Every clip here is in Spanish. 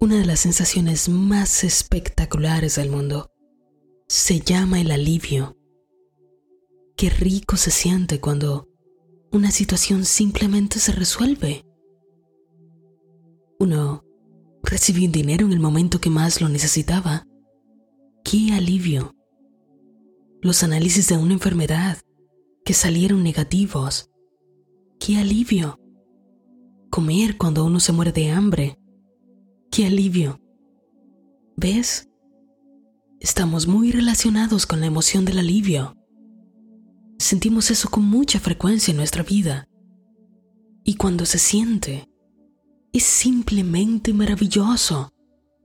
una de las sensaciones más espectaculares del mundo. Se llama el alivio. Qué rico se siente cuando una situación simplemente se resuelve. Uno recibió dinero en el momento que más lo necesitaba. Qué alivio. Los análisis de una enfermedad que salieron negativos. Qué alivio. Comer cuando uno se muere de hambre. Qué alivio. ¿Ves? Estamos muy relacionados con la emoción del alivio. Sentimos eso con mucha frecuencia en nuestra vida. Y cuando se siente, es simplemente maravilloso,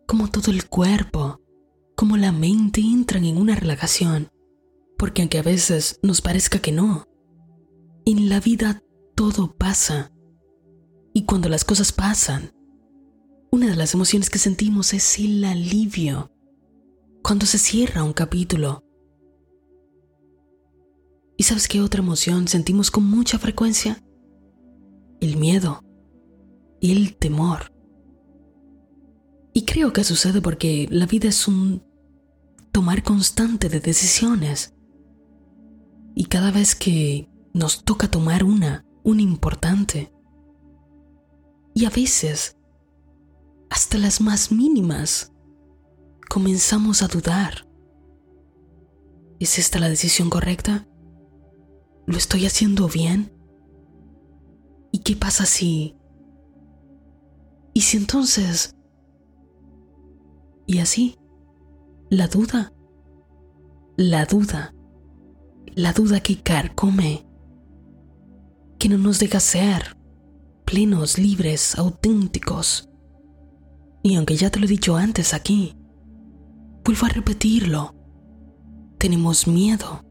como todo el cuerpo, como la mente entran en una relajación, porque aunque a veces nos parezca que no, en la vida todo pasa. Y cuando las cosas pasan, una de las emociones que sentimos es el alivio. Cuando se cierra un capítulo. ¿Y sabes qué otra emoción sentimos con mucha frecuencia? El miedo y el temor. Y creo que sucede porque la vida es un tomar constante de decisiones. Y cada vez que nos toca tomar una, una importante, y a veces hasta las más mínimas, comenzamos a dudar. ¿Es esta la decisión correcta? ¿Lo estoy haciendo bien? ¿Y qué pasa si... ¿Y si entonces... Y así, la duda, la duda, la duda que carcome, que no nos deja ser plenos, libres, auténticos, y aunque ya te lo he dicho antes aquí, vuelvo a repetirlo. Tenemos miedo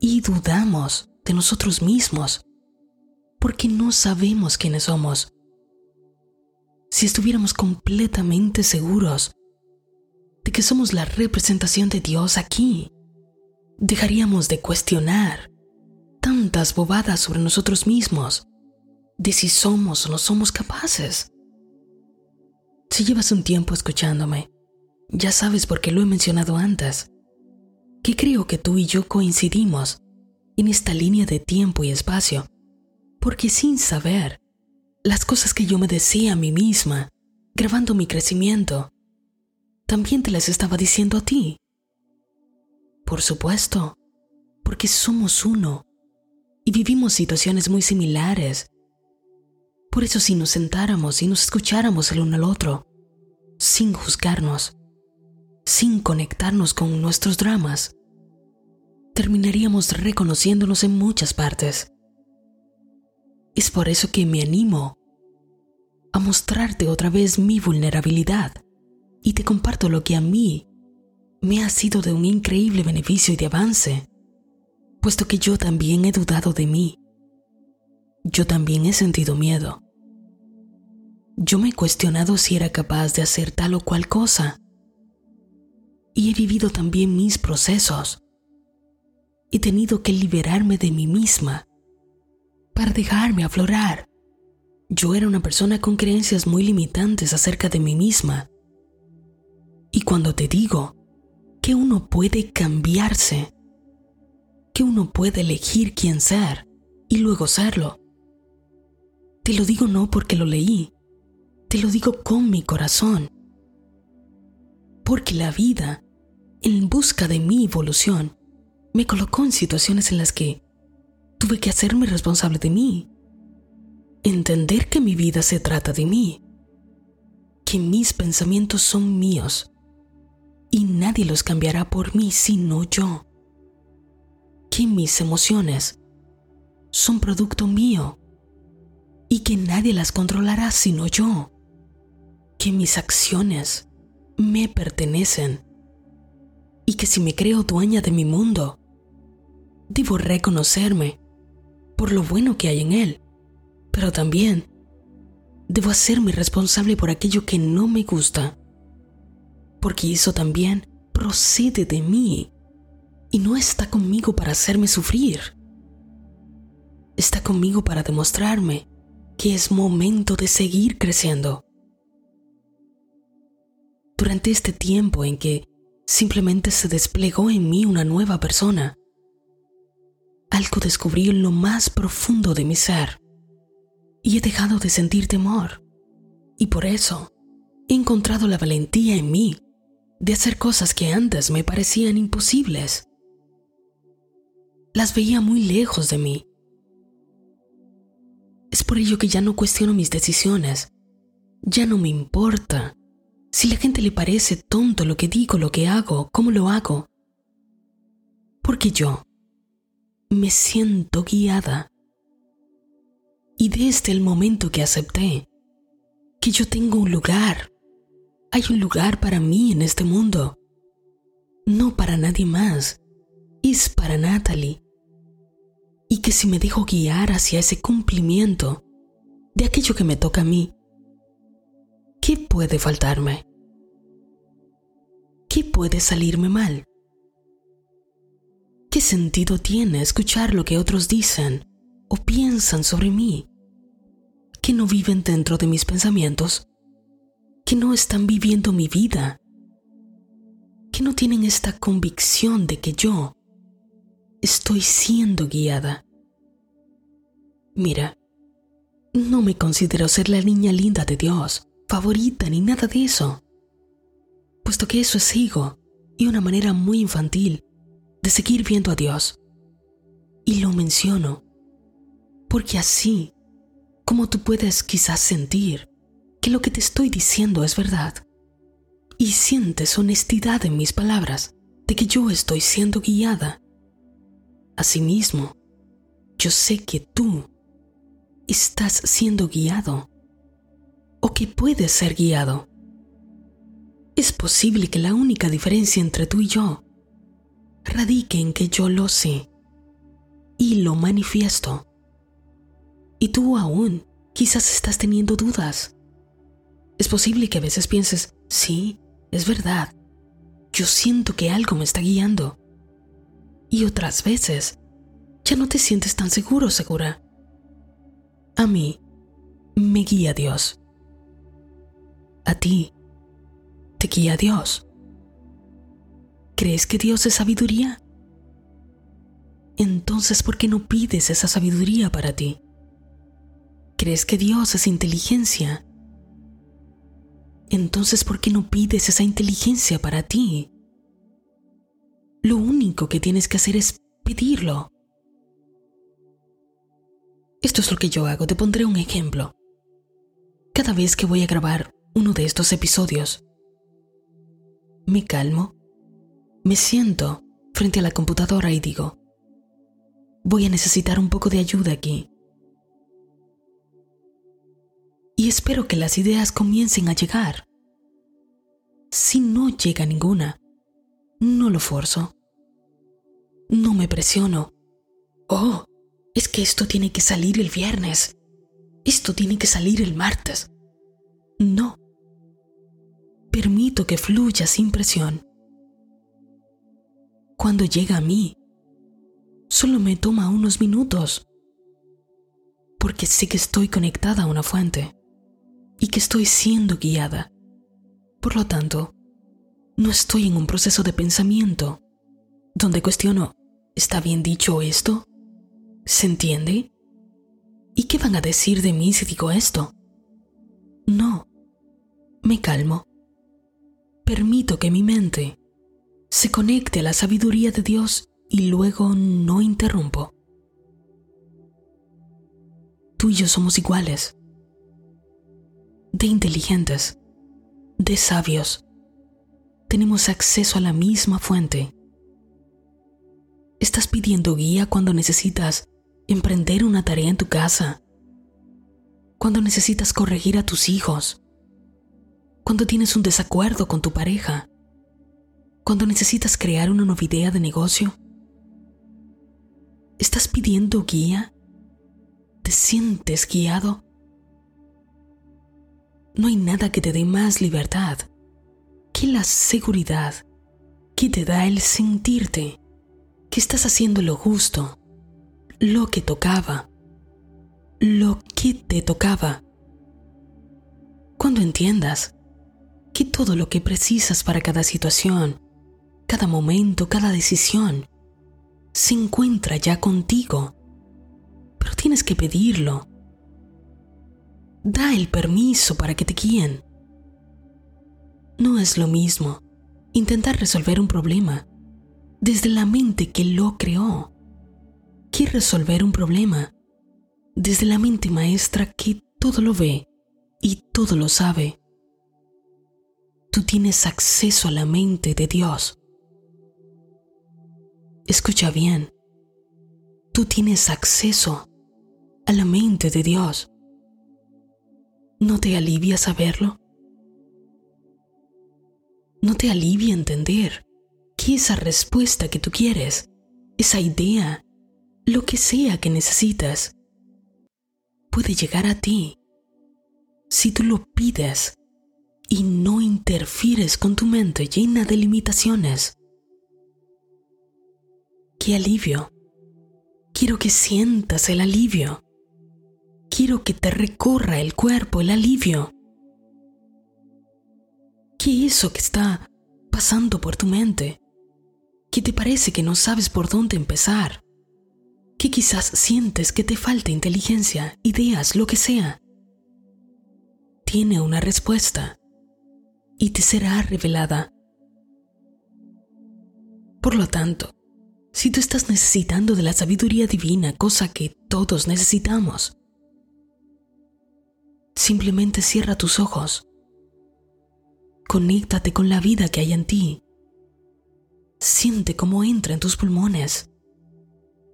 y dudamos de nosotros mismos porque no sabemos quiénes somos. Si estuviéramos completamente seguros de que somos la representación de Dios aquí, dejaríamos de cuestionar tantas bobadas sobre nosotros mismos, de si somos o no somos capaces. Si llevas un tiempo escuchándome, ya sabes por qué lo he mencionado antes, que creo que tú y yo coincidimos en esta línea de tiempo y espacio, porque sin saber, las cosas que yo me decía a mí misma, grabando mi crecimiento, también te las estaba diciendo a ti. Por supuesto, porque somos uno y vivimos situaciones muy similares por eso si nos sentáramos y nos escucháramos el uno al otro, sin juzgarnos, sin conectarnos con nuestros dramas, terminaríamos reconociéndonos en muchas partes. Es por eso que me animo a mostrarte otra vez mi vulnerabilidad y te comparto lo que a mí me ha sido de un increíble beneficio y de avance, puesto que yo también he dudado de mí yo también he sentido miedo. Yo me he cuestionado si era capaz de hacer tal o cual cosa. Y he vivido también mis procesos. He tenido que liberarme de mí misma para dejarme aflorar. Yo era una persona con creencias muy limitantes acerca de mí misma. Y cuando te digo que uno puede cambiarse, que uno puede elegir quién ser y luego serlo, te lo digo no porque lo leí, te lo digo con mi corazón. Porque la vida, en busca de mi evolución, me colocó en situaciones en las que tuve que hacerme responsable de mí. Entender que mi vida se trata de mí. Que mis pensamientos son míos. Y nadie los cambiará por mí sino yo. Que mis emociones son producto mío y que nadie las controlará sino yo. Que mis acciones me pertenecen y que si me creo dueña de mi mundo, debo reconocerme por lo bueno que hay en él, pero también debo hacerme responsable por aquello que no me gusta, porque eso también procede de mí y no está conmigo para hacerme sufrir. Está conmigo para demostrarme que es momento de seguir creciendo. durante este tiempo en que simplemente se desplegó en mí una nueva persona. Algo descubrí en lo más profundo de mi ser y he dejado de sentir temor. Y por eso he encontrado la valentía en mí de hacer cosas que antes me parecían imposibles. Las veía muy lejos de mí. Es por ello que ya no cuestiono mis decisiones. Ya no me importa si la gente le parece tonto lo que digo, lo que hago, cómo lo hago. Porque yo me siento guiada. Y desde el momento que acepté que yo tengo un lugar, hay un lugar para mí en este mundo, no para nadie más, es para Natalie. Y que si me dejo guiar hacia ese cumplimiento de aquello que me toca a mí, ¿qué puede faltarme? ¿Qué puede salirme mal? ¿Qué sentido tiene escuchar lo que otros dicen o piensan sobre mí? Que no viven dentro de mis pensamientos, que no están viviendo mi vida, que no tienen esta convicción de que yo estoy siendo guiada. Mira, no me considero ser la niña linda de Dios, favorita ni nada de eso, puesto que eso es ego y una manera muy infantil de seguir viendo a Dios. Y lo menciono porque así como tú puedes quizás sentir que lo que te estoy diciendo es verdad y sientes honestidad en mis palabras de que yo estoy siendo guiada, asimismo, yo sé que tú estás siendo guiado o que puedes ser guiado. Es posible que la única diferencia entre tú y yo radique en que yo lo sé y lo manifiesto. Y tú aún quizás estás teniendo dudas. Es posible que a veces pienses, sí, es verdad, yo siento que algo me está guiando. Y otras veces ya no te sientes tan seguro, segura. A mí me guía Dios. A ti te guía Dios. ¿Crees que Dios es sabiduría? Entonces, ¿por qué no pides esa sabiduría para ti? ¿Crees que Dios es inteligencia? Entonces, ¿por qué no pides esa inteligencia para ti? Único que tienes que hacer es pedirlo. Esto es lo que yo hago, te pondré un ejemplo. Cada vez que voy a grabar uno de estos episodios, me calmo me siento frente a la computadora y digo, voy a necesitar un poco de ayuda aquí. Y espero que las ideas comiencen a llegar. Si no llega ninguna, no lo forzo. No me presiono. Oh, es que esto tiene que salir el viernes. Esto tiene que salir el martes. No. Permito que fluya sin presión cuando llega a mí. Solo me toma unos minutos, porque sé que estoy conectada a una fuente y que estoy siendo guiada. Por lo tanto, no estoy en un proceso de pensamiento donde cuestiono, ¿está bien dicho esto? ¿Se entiende? ¿Y qué van a decir de mí si digo esto? No, me calmo. Permito que mi mente se conecte a la sabiduría de Dios y luego no interrumpo. Tú y yo somos iguales, de inteligentes, de sabios. Tenemos acceso a la misma fuente. Estás pidiendo guía cuando necesitas emprender una tarea en tu casa, cuando necesitas corregir a tus hijos, cuando tienes un desacuerdo con tu pareja, cuando necesitas crear una nueva idea de negocio? ¿Estás pidiendo guía? ¿Te sientes guiado? No hay nada que te dé más libertad que la seguridad que te da el sentirte que estás haciendo lo justo, lo que tocaba, lo que te tocaba. Cuando entiendas que todo lo que precisas para cada situación, cada momento, cada decisión, se encuentra ya contigo. Pero tienes que pedirlo. Da el permiso para que te guíen. No es lo mismo intentar resolver un problema desde la mente que lo creó que resolver un problema desde la mente maestra que todo lo ve y todo lo sabe. Tú tienes acceso a la mente de Dios. Escucha bien, tú tienes acceso a la mente de Dios. ¿No te alivia saberlo? ¿No te alivia entender que esa respuesta que tú quieres, esa idea, lo que sea que necesitas, puede llegar a ti si tú lo pides y no interfieres con tu mente llena de limitaciones. ¡Qué alivio! Quiero que sientas el alivio. Quiero que te recorra el cuerpo el alivio. ¿Qué es eso que está pasando por tu mente? ¿Qué te parece que no sabes por dónde empezar? ¿Qué quizás sientes que te falta inteligencia, ideas, lo que sea? Tiene una respuesta y te será revelada. Por lo tanto, si tú estás necesitando de la sabiduría divina, cosa que todos necesitamos, simplemente cierra tus ojos. Conéctate con la vida que hay en ti. Siente cómo entra en tus pulmones.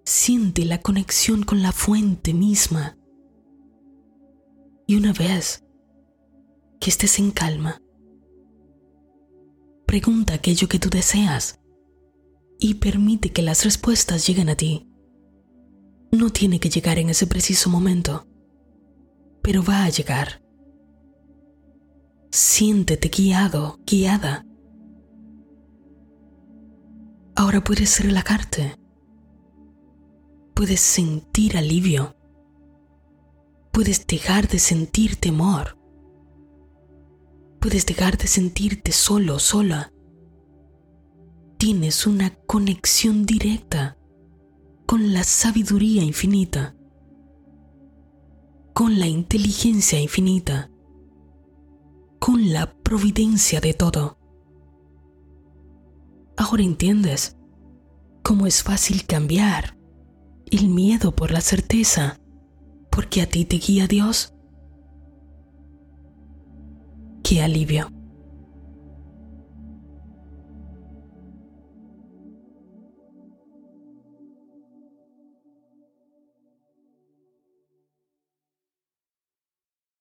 Siente la conexión con la fuente misma. Y una vez que estés en calma, pregunta aquello que tú deseas y permite que las respuestas lleguen a ti. No tiene que llegar en ese preciso momento, pero va a llegar. Siéntete guiado, guiada. Ahora puedes relajarte. Puedes sentir alivio. Puedes dejar de sentir temor. Puedes dejar de sentirte solo, sola tienes una conexión directa con la sabiduría infinita, con la inteligencia infinita, con la providencia de todo. Ahora entiendes cómo es fácil cambiar el miedo por la certeza, porque a ti te guía Dios. Qué alivio.